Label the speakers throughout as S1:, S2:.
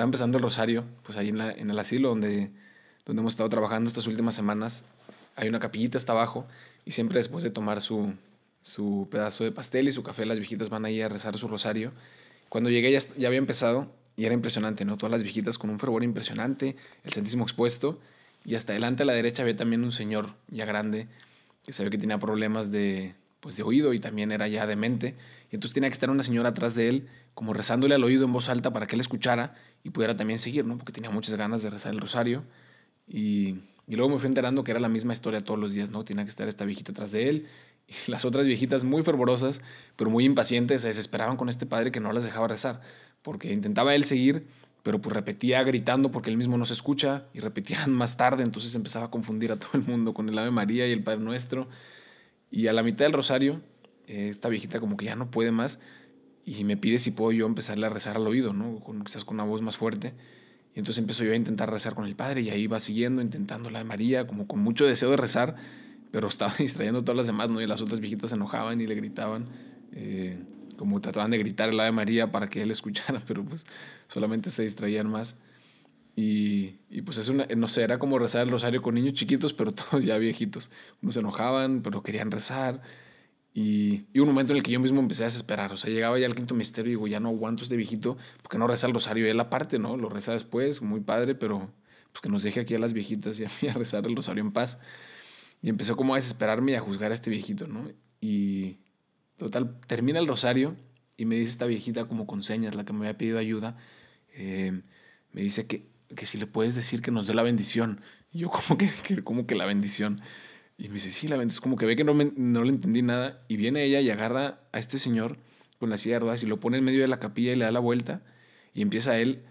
S1: estaba empezando el rosario, pues ahí en, el asilo donde, donde hemos estado trabajando estas últimas semanas, hay una capillita hasta abajo y siempre después de tomar su, su pedazo de pastel y su café, las viejitas van ahí a rezar su rosario. Cuando llegué ya, ya había empezado y era impresionante, ¿no? Todas las viejitas con un fervor impresionante, el Santísimo expuesto y hasta adelante a la derecha había también un señor ya grande que sabía que tenía problemas de, pues, de oído y también era ya demente. Y entonces tenía que estar una señora atrás de él, como rezándole al oído en voz alta para que él escuchara y pudiera también seguir, ¿no? Porque tenía muchas ganas de rezar el rosario. Y, y luego me fui enterando que era la misma historia todos los días, ¿no? Tenía que estar esta viejita atrás de él. Y las otras viejitas muy fervorosas, pero muy impacientes, se desesperaban con este padre que no las dejaba rezar. Porque intentaba él seguir, pero pues repetía gritando porque él mismo no se escucha y repetían más tarde, entonces empezaba a confundir a todo el mundo con el Ave María y el Padre Nuestro. Y a la mitad del rosario, eh, esta viejita como que ya no puede más y me pide si puedo yo empezarle a rezar al oído, ¿no? Con, quizás con una voz más fuerte. Y entonces empiezo yo a intentar rezar con el Padre y ahí va siguiendo, intentando la María, como con mucho deseo de rezar, pero estaba distrayendo a todas las demás, ¿no? Y las otras viejitas se enojaban y le gritaban. Eh, como trataban de gritar el Ave María para que él escuchara, pero pues solamente se distraían más. Y, y, pues es una, no sé, era como rezar el rosario con niños chiquitos, pero todos ya viejitos. Unos se enojaban, pero querían rezar. Y, y un momento en el que yo mismo empecé a desesperar. O sea, llegaba ya al quinto misterio y digo, ya no aguanto este viejito, porque no reza el rosario él aparte, ¿no? Lo reza después, muy padre, pero pues que nos deje aquí a las viejitas y a mí a rezar el rosario en paz. Y empezó como a desesperarme y a juzgar a este viejito, ¿no? Y, Total, termina el rosario y me dice esta viejita como con señas, la que me había pedido ayuda, eh, me dice que, que, si le puedes decir que nos dé la bendición. Y yo como que, como que la bendición. Y me dice, sí, la bendición. Como que ve que no, me, no le entendí nada. Y viene ella y agarra a este señor con la silla de ruedas y lo pone en medio de la capilla y le da la vuelta. Y empieza él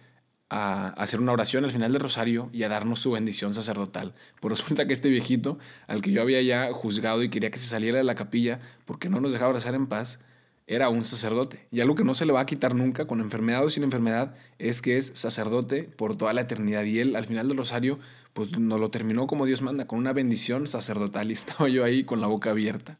S1: a hacer una oración al final del rosario y a darnos su bendición sacerdotal. Pero resulta que este viejito, al que yo había ya juzgado y quería que se saliera de la capilla porque no nos dejaba rezar en paz, era un sacerdote. Y algo que no se le va a quitar nunca, con enfermedad o sin enfermedad, es que es sacerdote por toda la eternidad. Y él, al final del rosario, pues nos lo terminó como Dios manda, con una bendición sacerdotal. Y estaba yo ahí con la boca abierta.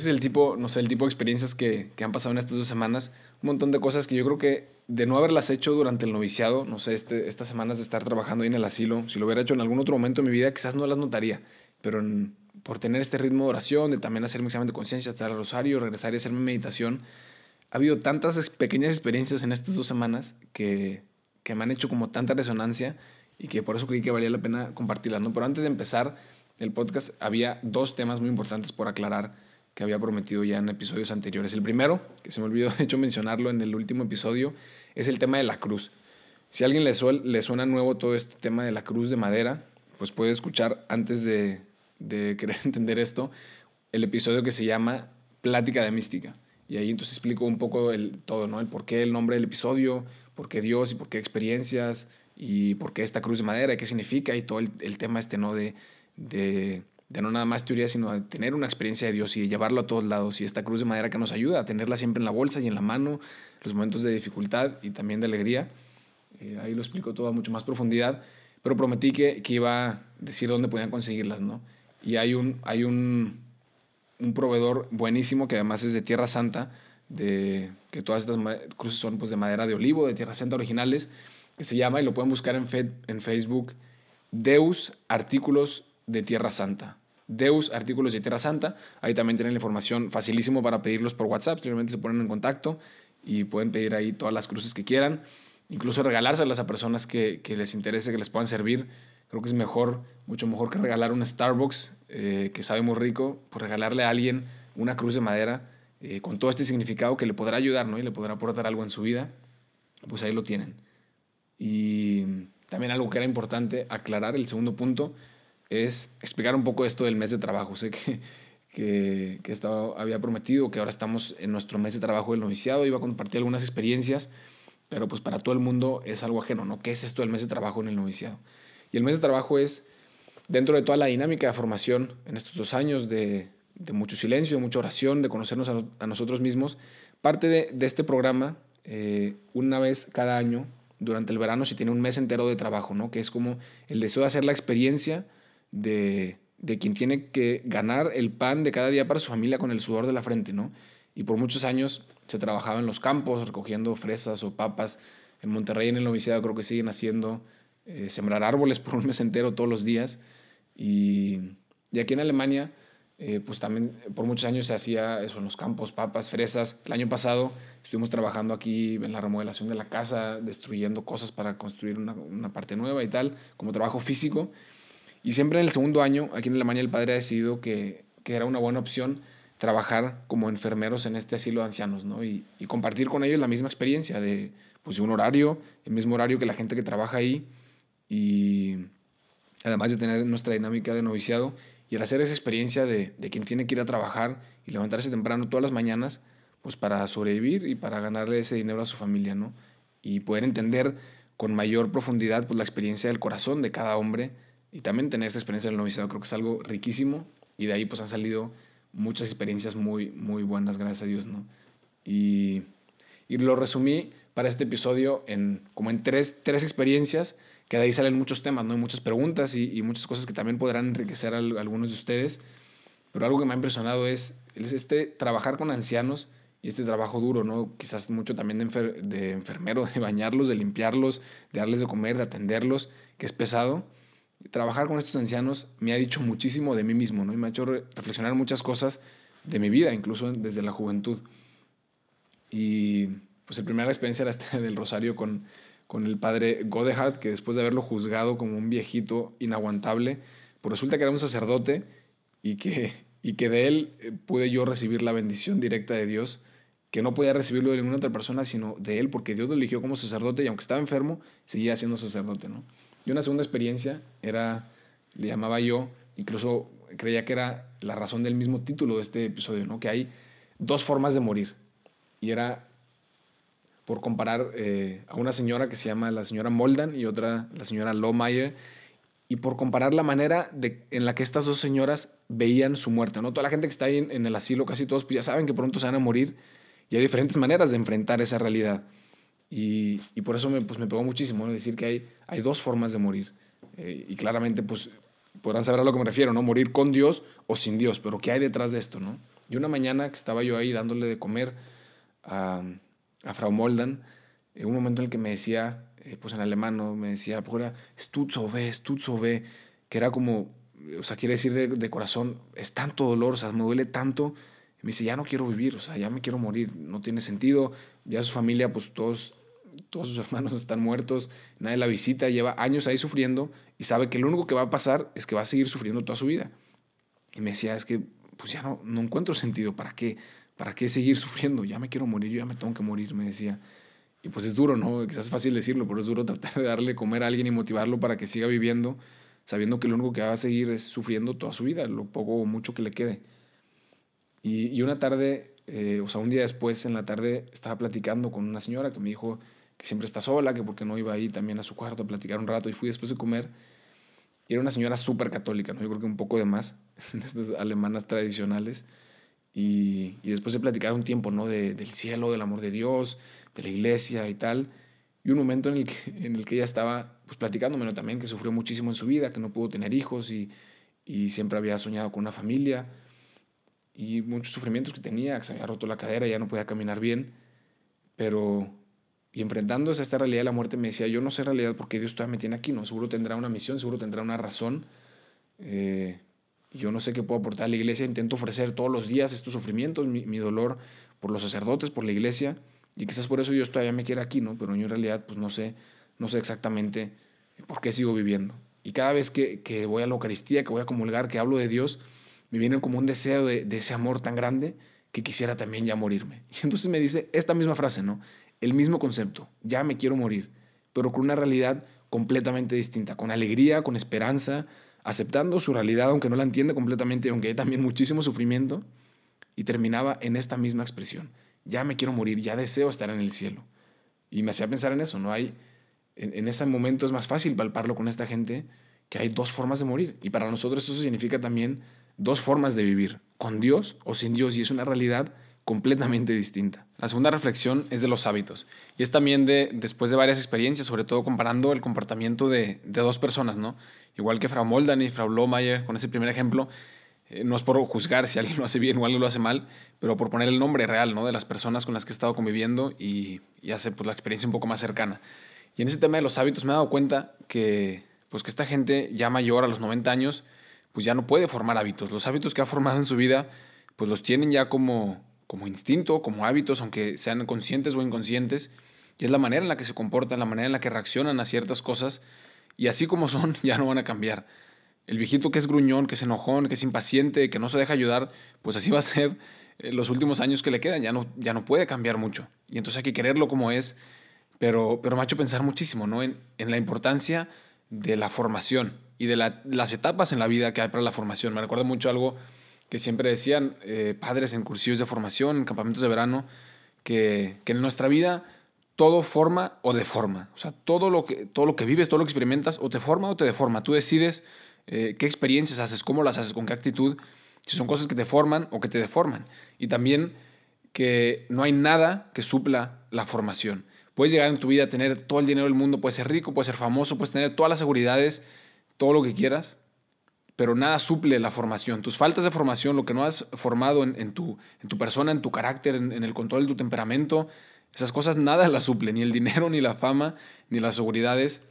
S1: Ese es el tipo, no sé, el tipo de experiencias que, que, han pasado en estas dos semanas. Un montón de cosas que yo creo que de no haberlas hecho durante el noviciado, no sé, este, estas semanas de estar trabajando ahí en el asilo, si lo hubiera hecho en algún otro momento de mi vida, quizás no las notaría. Pero en, por tener este ritmo de oración, de también hacer mi examen de conciencia, estar al rosario, regresar y hacer mi meditación, ha habido tantas pequeñas experiencias en estas dos semanas que, que me han hecho como tanta resonancia y que por eso creí que valía la pena compartirlas. ¿no? Pero antes de empezar el podcast, había dos temas muy importantes por aclarar que había prometido ya en episodios anteriores. El primero, que se me olvidó de hecho mencionarlo en el último episodio, es el tema de la cruz. Si a alguien le, le suena nuevo todo este tema de la cruz de madera, pues puede escuchar antes de, de querer entender esto el episodio que se llama Plática de Mística. Y ahí entonces explico un poco el, todo, ¿no? El por qué el nombre del episodio, por qué Dios y por qué experiencias y por qué esta cruz de madera y qué significa y todo el, el tema este, ¿no? De, de de no nada más teoría, sino de tener una experiencia de Dios y de llevarlo a todos lados. Y esta cruz de madera que nos ayuda a tenerla siempre en la bolsa y en la mano, los momentos de dificultad y también de alegría. Eh, ahí lo explico todo a mucho más profundidad, pero prometí que, que, iba a decir dónde podían conseguirlas, ¿no? Y hay un, hay un, un proveedor buenísimo que además es de Tierra Santa, de, que todas estas cruces son pues, de madera de olivo, de Tierra Santa originales, que se llama, y lo pueden buscar en, en Facebook, Deus Artículos de Tierra Santa. Deus Artículos de Tierra Santa. Ahí también tienen la información facilísimo para pedirlos por WhatsApp. Simplemente se ponen en contacto y pueden pedir ahí todas las cruces que quieran. Incluso regalárselas a personas que, les interese, que les puedan servir. Creo que es mejor, mucho mejor que regalar un Starbucks eh, que sabe muy rico, pues regalarle a alguien una cruz de madera eh, con todo este significado que le podrá ayudar ¿no? y le podrá aportar algo en su vida. Pues ahí lo tienen. Y también algo que era importante aclarar, el segundo punto, es explicar un poco esto del mes de trabajo. Sé que, que, estaba, había prometido que ahora estamos en nuestro mes de trabajo del noviciado, iba a compartir algunas experiencias, pero pues para todo el mundo es algo ajeno, ¿no? ¿Qué es esto del mes de trabajo en el noviciado? Y el mes de trabajo es, dentro de toda la dinámica de formación en estos dos años de, de mucho silencio, de mucha oración, de conocernos a, nosotros mismos, parte de, este programa, eh, una vez cada año, durante el verano, se tiene un mes entero de trabajo, ¿no? Que es como el deseo de hacer la experiencia de, de quien tiene que ganar el pan de cada día para su familia con el sudor de la frente, ¿no? Y por muchos años se trabajaba en los campos recogiendo fresas o papas. En Monterrey, en el noviciado, creo que siguen haciendo eh, sembrar árboles por un mes entero todos los días. Y, y aquí en Alemania, eh, pues también por muchos años se hacía eso en los campos, papas, fresas. El año pasado estuvimos trabajando aquí en la remodelación de la casa, destruyendo cosas para construir una, una parte nueva y tal, como trabajo físico. Y siempre en el segundo año, aquí en Alemania, el padre ha decidido que, que era una buena opción trabajar como enfermeros en este asilo de ancianos, ¿no? Y, y, compartir con ellos la misma experiencia de, pues, un horario, el mismo horario que la gente que trabaja ahí, y además de tener nuestra dinámica de noviciado, y el hacer esa experiencia de, de quien tiene que ir a trabajar y levantarse temprano todas las mañanas, pues para sobrevivir y para ganarle ese dinero a su familia, ¿no? Y poder entender con mayor profundidad pues, la experiencia del corazón de cada hombre, y también tener esta experiencia del noviciado creo que es algo riquísimo y de ahí pues han salido muchas experiencias muy, muy buenas, gracias a Dios, ¿no? Y, y lo resumí para este episodio en como en tres, tres experiencias, que de ahí salen muchos temas, ¿no? Y muchas preguntas y, y muchas cosas que también podrán enriquecer a, algunos de ustedes. Pero algo que me ha impresionado es, es este trabajar con ancianos y este trabajo duro, ¿no? Quizás mucho también de, de enfermero, de bañarlos, de limpiarlos, de darles de comer, de atenderlos, que es pesado trabajar con estos ancianos me ha dicho muchísimo de mí mismo, ¿no? Y me ha hecho reflexionar muchas cosas de mi vida, incluso desde la juventud. Y pues la primera experiencia era esta del rosario con, con el padre Godehard, que después de haberlo juzgado como un viejito inaguantable, pues resulta que era un sacerdote y que, y que de él eh, pude yo recibir la bendición directa de Dios, que no podía recibirlo de ninguna otra persona, sino de él, porque Dios lo eligió como sacerdote y aunque estaba enfermo, seguía siendo sacerdote, ¿no? Y una segunda experiencia era, le llamaba yo, incluso creía que era la razón del mismo título de este episodio, ¿no? que hay dos formas de morir. Y era por comparar eh, a una señora que se llama la señora Moldan y otra la señora Lohmeyer, y por comparar la manera de, en la que estas dos señoras veían su muerte. ¿no? Toda la gente que está ahí en, en el asilo, casi todos, pues ya saben que pronto se van a morir y hay diferentes maneras de enfrentar esa realidad. Y, y, por eso me, pues, me pegó muchísimo ¿no? decir que hay, hay dos formas de morir. Eh, y claramente pues, podrán saber a lo que me refiero, ¿no? Morir con Dios o sin Dios, pero ¿qué hay detrás de esto? ¿no? Y una mañana que estaba yo ahí dándole de comer a, a Frau Moldan, en un momento en el que me decía, eh, pues en alemán, ¿no? me decía, pues stutzo ve, stutzo ve, que era como, o sea, quiere decir de, de corazón, es tanto dolor, o sea, me duele tanto. Y me dice, ya no quiero vivir, o sea, ya me quiero morir, no tiene sentido. Ya su familia, pues todos todos sus hermanos están muertos, nadie la visita, lleva años ahí sufriendo y sabe que lo único que va a pasar es que va a seguir sufriendo toda su vida. Y me decía, es que pues ya no, no encuentro sentido, ¿para qué? ¿Para qué seguir sufriendo? Ya me quiero morir, yo ya me tengo que morir, me decía. Y pues es duro, ¿no? Quizás es fácil decirlo, pero es duro tratar de darle comer a alguien y motivarlo para que siga viviendo, sabiendo que lo único que va a seguir es sufriendo toda su vida, lo poco o mucho que le quede. Y, una tarde, eh, o sea, un día después, en la tarde, estaba platicando con una señora que me dijo, que siempre está sola, que porque no iba ahí también a su cuarto a platicar un rato y fui después de comer. Era una señora súper católica, ¿no? yo creo que un poco de más, de estas alemanas tradicionales. Y, y, después de platicar un tiempo, ¿no? De, del cielo, del amor de Dios, de la iglesia y tal. Y un momento en el que, en el que ella estaba pues también que sufrió muchísimo en su vida, que no pudo tener hijos y, y siempre había soñado con una familia y muchos sufrimientos que tenía, que se había roto la cadera, ya no podía caminar bien, pero y enfrentándose a esta realidad de la muerte me decía, yo no sé realidad por qué Dios todavía me tiene aquí, ¿no? Seguro tendrá una misión, seguro tendrá una razón. Eh, yo no sé qué puedo aportar a la iglesia, intento ofrecer todos los días estos sufrimientos, mi, dolor por los sacerdotes, por la iglesia, y quizás por eso Dios todavía me quiere aquí, ¿no? Pero yo en realidad pues no sé, no sé exactamente por qué sigo viviendo. Y cada vez que, que voy a la Eucaristía, que voy a comulgar, que hablo de Dios, me viene como un deseo de, de ese amor tan grande que quisiera también ya morirme. Y entonces me dice esta misma frase, ¿no? El mismo concepto, ya me quiero morir, pero con una realidad completamente distinta, con alegría, con esperanza, aceptando su realidad, aunque no la entiende completamente, aunque hay también muchísimo sufrimiento, y terminaba en esta misma expresión. Ya me quiero morir, ya deseo estar en el cielo. Y me hacía pensar en eso, ¿no? Hay, en, en ese momento es más fácil palparlo con esta gente que hay dos formas de morir. Y para nosotros eso significa también dos formas de vivir, con Dios o sin Dios, y es una realidad completamente distinta. La segunda reflexión es de los hábitos, y es también de, después de varias experiencias, sobre todo comparando el comportamiento de, de dos personas, ¿no? Igual que Frau Moldan y Frau Lohmeyer, con ese primer ejemplo, eh, no es por juzgar si alguien lo hace bien o alguien lo hace mal, pero por poner el nombre real, ¿no? De las personas con las que he estado conviviendo y, y hace pues, la experiencia un poco más cercana. Y en ese tema de los hábitos me he dado cuenta que, pues, que esta gente ya mayor, a los 90 años, pues ya no puede formar hábitos. Los hábitos que ha formado en su vida, pues los tienen ya como, como instinto, como hábitos, aunque sean conscientes o inconscientes. Y es la manera en la que se comportan, la manera en la que reaccionan a ciertas cosas. Y así como son, ya no van a cambiar. El viejito que es gruñón, que es enojón, que es impaciente, que no se deja ayudar, pues así va a ser eh, los últimos años que le quedan. Ya no, ya no puede cambiar mucho. Y entonces hay que quererlo como es. Pero, pero me pensar muchísimo ¿no? en, en la importancia de la formación y de las etapas en la vida que hay para la formación. Me recuerda mucho algo que siempre decían eh, padres en cursillos de formación, en campamentos de verano, que, que, en nuestra vida todo forma o deforma. O sea, todo lo, que, todo lo que vives, todo lo que experimentas, o te forma o te deforma. Tú decides eh, qué experiencias haces, cómo las haces, con qué actitud, si son cosas que te forman o que te deforman. Y también que no hay nada que supla la formación. Puedes llegar en tu vida a tener todo el dinero del mundo, puedes ser rico, puedes ser famoso, puedes tener todas las seguridades, todo lo que quieras, pero nada suple la formación. Tus faltas de formación, lo que no has formado en, tu, en tu, persona, en tu carácter, en, el control de tu temperamento, esas cosas nada las suple, ni el dinero, ni la fama, ni las seguridades.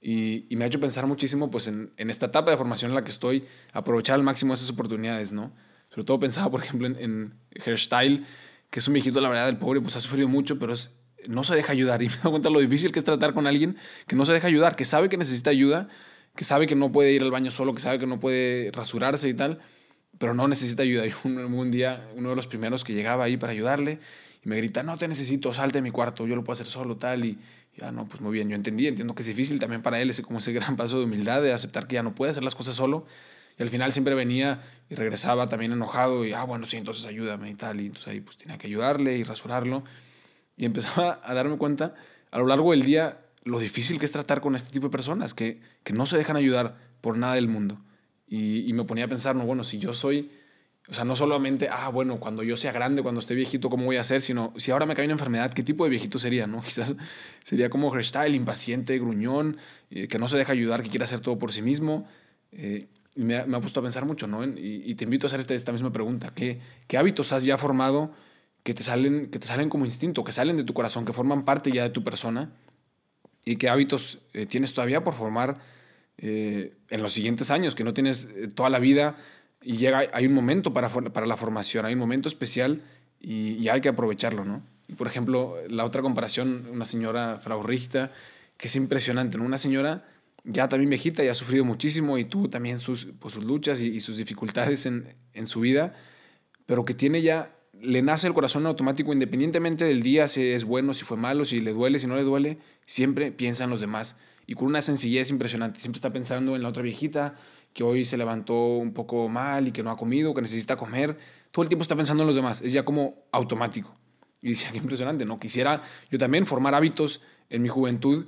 S1: Y, me ha hecho pensar muchísimo pues, en, esta etapa de formación en la que estoy, aprovechar al máximo esas oportunidades, ¿no? Sobre todo pensaba, por ejemplo, en, en Hairstyle, que es un viejito, la verdad, el pobre, pues ha sufrido mucho, pero no se deja ayudar. Y me doy cuenta lo difícil que es tratar con alguien que no se deja ayudar, que sabe que necesita ayuda, que sabe que no puede ir al baño solo, que sabe que no puede rasurarse y tal, pero no necesita ayuda. Un día, uno de los primeros que llegaba ahí para ayudarle, y me grita, no te necesito, salte de mi cuarto, yo lo puedo hacer solo, tal. Y ya, no, pues muy bien, yo entendí, entiendo que es difícil también para él ese, como ese gran paso de humildad, de aceptar que ya no puede hacer las cosas solo. Y al final siempre venía y regresaba también enojado y, ah, bueno, sí, entonces ayúdame y tal. Y entonces ahí pues tenía que ayudarle y rasurarlo. Y empezaba a darme cuenta a lo largo del día lo difícil que es tratar con este tipo de personas que, que no se dejan ayudar por nada del mundo. Y, me ponía a pensar, no, bueno, si yo soy, o sea, no solamente, ah, bueno, cuando yo sea grande, cuando esté viejito, ¿cómo voy a ser? Sino, si ahora me cae una enfermedad, ¿qué tipo de viejito sería? ¿no? Quizás sería como Herstyle, impaciente, gruñón, eh, que no se deja ayudar, que quiere hacer todo por sí mismo. Eh, y me ha, puesto a pensar mucho, ¿no? Y, y te invito a hacer esta, esta misma pregunta. ¿Qué, ¿Qué hábitos has ya formado que te, salen, que te salen como instinto, que salen de tu corazón, que forman parte ya de tu persona? Y qué hábitos eh, tienes todavía por formar eh, en los siguientes años, que no tienes eh, toda la vida y llega, hay un momento para, para la formación, hay un momento especial y, hay que aprovecharlo, ¿no? Por ejemplo, la otra comparación, una señora Frau Richter, que es impresionante, ¿no? Una señora ya también viejita y ha sufrido muchísimo y tuvo también sus, pues, sus luchas y, y, sus dificultades en, en su vida, pero que tiene ya le nace el corazón automático independientemente del día, si es bueno, si fue malo, si le duele, si no le duele, siempre piensa en los demás y con una sencillez impresionante. Siempre está pensando en la otra viejita que hoy se levantó un poco mal y que no ha comido, que necesita comer. Todo el tiempo está pensando en los demás. Es ya como automático. Y decía, qué impresionante, ¿no? Quisiera yo también formar hábitos en mi juventud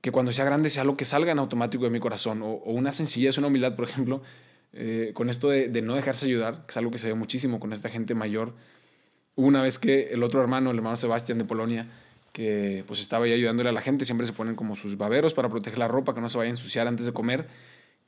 S1: que cuando sea grande sea lo que salga en automático de mi corazón. O, o una sencillez, una humildad, por ejemplo, eh, con esto de, de, no dejarse ayudar, que es algo que se ve muchísimo con esta gente mayor una vez que el otro hermano, el hermano Sebastián de Polonia, que pues estaba ahí ayudándole a la gente, siempre se ponen como sus baberos para proteger la ropa, que no se vaya a ensuciar antes de comer.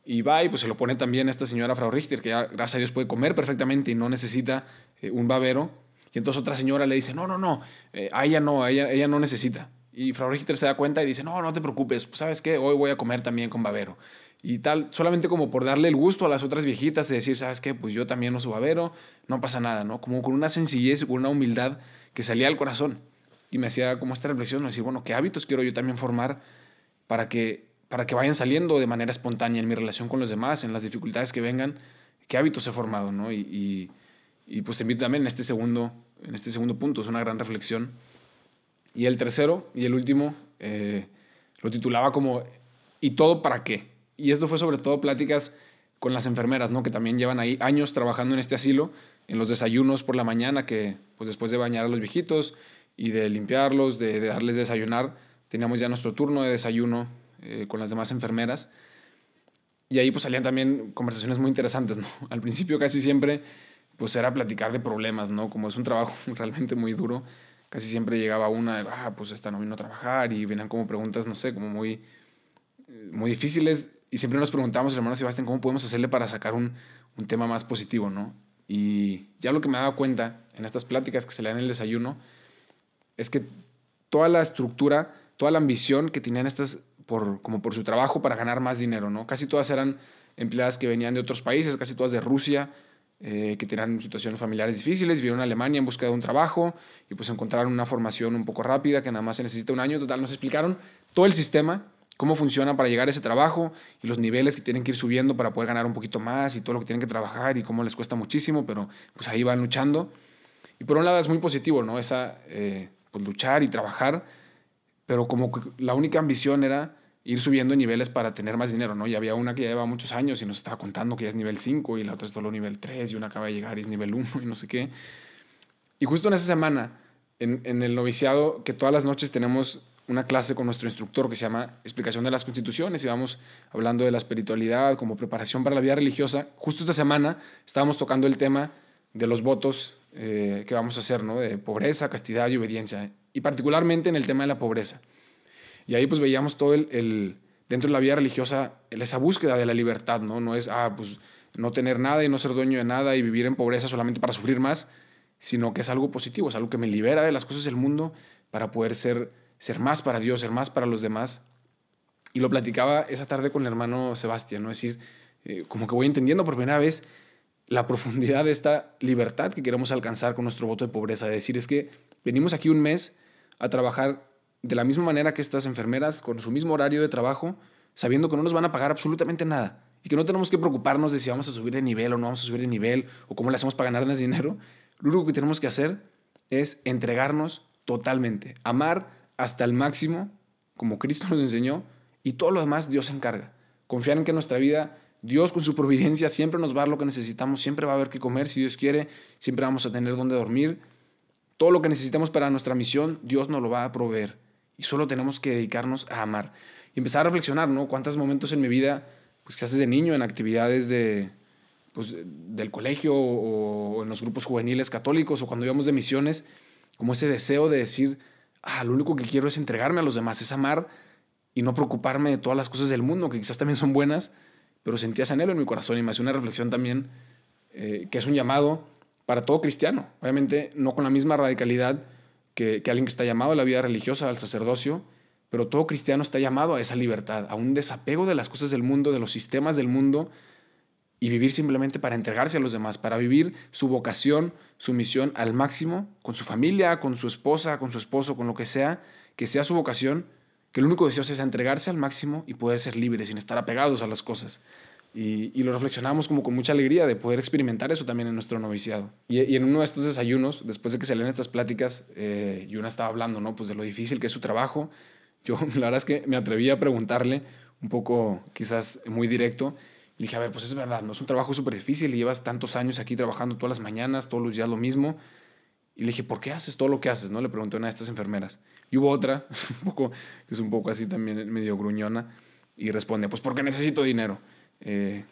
S1: Y va y pues se lo pone también esta señora Frau Richter, que ya, gracias a Dios puede comer perfectamente y no necesita eh, un babero. Y entonces otra señora le dice, no, no, no, eh, a ella no, a ella, ella no necesita. Y Frau Richter se da cuenta y dice, no, no te preocupes, pues, ¿sabes qué? Hoy voy a comer también con babero y tal, solamente como por darle el gusto a las otras viejitas y decir, ¿sabes qué? Pues yo también uso babero, no pasa nada, ¿no? Como con una sencillez con una humildad que salía al corazón. Y me hacía como esta reflexión, me decía, bueno, ¿qué hábitos quiero yo también formar para que, para que vayan saliendo de manera espontánea en mi relación con los demás, en las dificultades que vengan? ¿Qué hábitos he formado, no? Y, y, pues te invito también en este, segundo, en este segundo punto, es una gran reflexión. Y el tercero y el último eh, lo titulaba como ¿y todo para qué? Y esto fue sobre todo pláticas con las enfermeras, ¿no? Que también llevan ahí años trabajando en este asilo, en los desayunos por la mañana, que pues después de bañar a los viejitos y de limpiarlos, de, darles desayunar, teníamos ya nuestro turno de desayuno eh, con las demás enfermeras. Y ahí pues salían también conversaciones muy interesantes, ¿no? Al principio casi siempre pues era platicar de problemas, ¿no? Como es un trabajo realmente muy duro, casi siempre llegaba una, ah, pues esta no vino a trabajar y venían como preguntas, no sé, como muy, muy difíciles. Y siempre nos preguntamos, hermano Sebastián, ¿cómo podemos hacerle para sacar un, un tema más positivo, ¿no? Y ya lo que me he dado cuenta en estas pláticas que se le dan en el desayuno es que toda la estructura, toda la ambición que tenían estas por, como por su trabajo para ganar más dinero, ¿no? Casi todas eran empleadas que venían de otros países, casi todas de Rusia, eh, que tenían situaciones familiares difíciles, vieron a Alemania en busca de un trabajo y pues encontraron una formación un poco rápida que nada más se necesita un año. Total, nos explicaron todo el sistema, cómo funciona para llegar a ese trabajo y los niveles que tienen que ir subiendo para poder ganar un poquito más y todo lo que tienen que trabajar y cómo les cuesta muchísimo, pero pues ahí van luchando. Y por un lado es muy positivo, ¿no? Esa, eh, pues luchar y trabajar, pero como la única ambición era ir subiendo niveles para tener más dinero, ¿no? Y había una que ya lleva muchos años y nos estaba contando que ya es nivel 5 y la otra es solo nivel 3 y una acaba de llegar y es nivel 1 y no sé qué. Y justo en esa semana, en, en el noviciado, que todas las noches tenemos una clase con nuestro instructor que se llama Explicación de las Constituciones y vamos hablando de la espiritualidad como preparación para la vida religiosa. Justo esta semana estábamos tocando el tema de los votos eh, que vamos a hacer, ¿no? De pobreza, castidad y obediencia. Y particularmente en el tema de la pobreza. Y ahí pues veíamos todo el, dentro de la vida religiosa, esa búsqueda de la libertad, ¿no? No es, ah, pues no tener nada y no ser dueño de nada y vivir en pobreza solamente para sufrir más, sino que es algo positivo, es algo que me libera de las cosas del mundo para poder ser, ser más para Dios, ser más para los demás. Y lo platicaba esa tarde con el hermano Sebastián, ¿no? Es decir, eh, como que voy entendiendo por primera vez la profundidad de esta libertad que queremos alcanzar con nuestro voto de pobreza. Es decir, es que venimos aquí un mes a trabajar de la misma manera que estas enfermeras, con su mismo horario de trabajo, sabiendo que no nos van a pagar absolutamente nada y que no tenemos que preocuparnos de si vamos a subir de nivel o no vamos a subir de nivel o cómo le hacemos para ganar más dinero. Lo único que tenemos que hacer es entregarnos totalmente, amar hasta el máximo, como Cristo nos enseñó, y todo lo demás Dios se encarga. Confiar en que nuestra vida, Dios con su providencia siempre nos va a dar lo que necesitamos, siempre va a haber que comer si Dios quiere, siempre vamos a tener donde dormir. Todo lo que necesitamos para nuestra misión, Dios nos lo va a proveer y solo tenemos que dedicarnos a amar. Y empezar a reflexionar, ¿no? ¿Cuántos momentos en mi vida, pues que haces de niño en actividades de, pues, del colegio o, en los grupos juveniles católicos o cuando íbamos de misiones, como ese deseo de decir, ah, lo único que quiero es entregarme a los demás, es amar y no preocuparme de todas las cosas del mundo, que quizás también son buenas, pero sentía ese anhelo en mi corazón y me hace una reflexión también eh, que es un llamado para todo cristiano. Obviamente no con la misma radicalidad que, alguien que está llamado a la vida religiosa, al sacerdocio, pero todo cristiano está llamado a esa libertad, a un desapego de las cosas del mundo, de los sistemas del mundo, y vivir simplemente para entregarse a los demás, para vivir su vocación, su misión al máximo, con su familia, con su esposa, con su esposo, con lo que sea, que sea su vocación, que el único deseo sea entregarse al máximo y poder ser libres sin estar apegados a las cosas. Y, lo reflexionamos como con mucha alegría de poder experimentar eso también en nuestro noviciado. Y, en uno de estos desayunos, después de que salieron estas pláticas, eh, Yuna estaba hablando, ¿no? Pues de lo difícil que es su trabajo. Yo la verdad es que me atreví a preguntarle un poco quizás muy directo. Y dije, a ver, pues es verdad, no es un trabajo súper difícil y llevas tantos años aquí trabajando todas las mañanas, todos los días lo mismo. Y le dije, ¿por qué haces todo lo que haces? ¿no? Le pregunté a una de estas enfermeras. Y hubo otra, un poco, que es un poco así también medio gruñona, y responde, pues porque necesito dinero. Eh,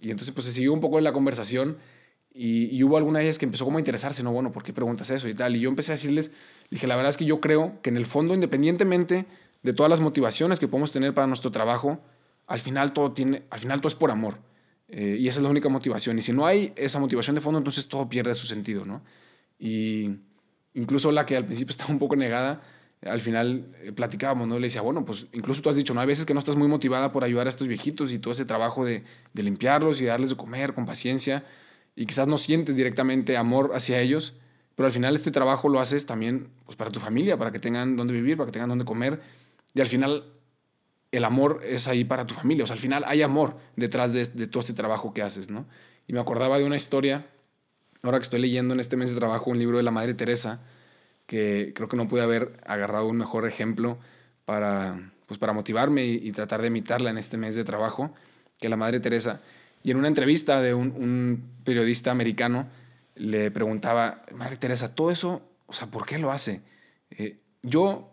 S1: y entonces pues se siguió un poco en la conversación y, hubo alguna de ellas que empezó como a interesarse, no, bueno, ¿por qué preguntas eso y tal? Y yo empecé a decirles, dije, la verdad es que yo creo que en el fondo, independientemente de todas las motivaciones que podemos tener para nuestro trabajo, al final todo, tiene, al final todo es por amor. Eh, y esa es la única motivación. Y si no hay esa motivación de fondo, entonces todo pierde su sentido, ¿no? Y incluso la que al principio estaba un poco negada, al final eh, platicábamos, ¿no? Le decía, bueno, pues incluso tú has dicho, ¿no? Hay veces que no estás muy motivada por ayudar a estos viejitos y todo ese trabajo de, limpiarlos y darles de comer con paciencia y quizás no sientes directamente amor hacia ellos, pero al final este trabajo lo haces también pues, para tu familia, para que tengan donde vivir, para que tengan donde comer y al final el amor es ahí para tu familia, o sea, al final hay amor detrás de, todo este trabajo que haces, ¿no? Y me acordaba de una historia, ahora que estoy leyendo en este mes de trabajo un libro de la Madre Teresa, que creo que no pude haber agarrado un mejor ejemplo para, pues para motivarme y, tratar de imitarla en este mes de trabajo que la Madre Teresa. Y en una entrevista de un, periodista americano le preguntaba, Madre Teresa, todo eso, o sea, ¿por qué lo hace? Eh, yo,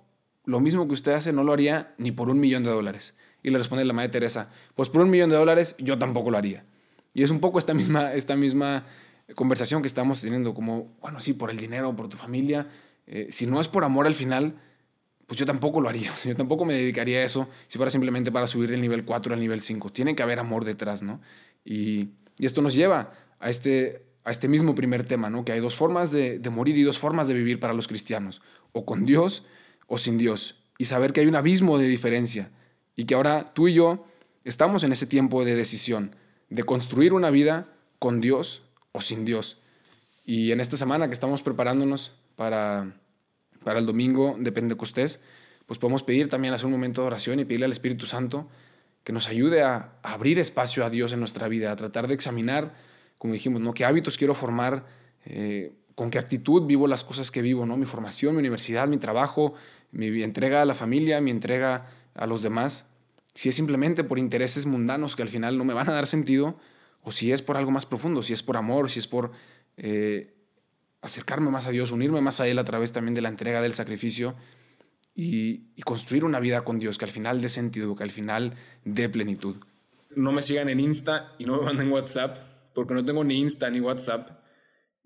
S1: lo mismo que usted hace, no lo haría ni por un millón de dólares. Y le responde la Madre Teresa, pues por un millón de dólares yo tampoco lo haría. Y es un poco esta misma, esta misma conversación que estamos teniendo, como, bueno, sí, por el dinero, por tu familia, eh, si no es por amor al final, pues yo tampoco lo haría. yo tampoco me dedicaría a eso si fuera simplemente para subir del nivel 4 al nivel 5. Tiene que haber amor detrás, ¿no? Y, esto nos lleva a este, a este mismo primer tema, ¿no? Que hay dos formas de morir y dos formas de vivir para los cristianos. O con Dios o sin Dios. Y saber que hay un abismo de diferencia. Y que ahora tú y yo estamos en ese tiempo de decisión, de construir una vida con Dios o sin Dios. Y en esta semana que estamos preparándonos para para el domingo de Pentecostés, pues podemos pedir también hacer un momento de oración y pedirle al Espíritu Santo que nos ayude a, abrir espacio a Dios en nuestra vida, a tratar de examinar, como dijimos, ¿no? qué hábitos quiero formar, eh, con qué actitud vivo las cosas que vivo, ¿no? mi formación, mi universidad, mi trabajo, mi entrega a la familia, mi entrega a los demás, si es simplemente por intereses mundanos que al final no me van a dar sentido, o si es por algo más profundo, si es por amor, si es por eh, acercarme más a Dios, unirme más a Él a través también de la entrega del sacrificio y, construir una vida con Dios que al final dé sentido, que al final dé plenitud. No me sigan en Insta y no me manden WhatsApp, porque no tengo ni Insta ni WhatsApp,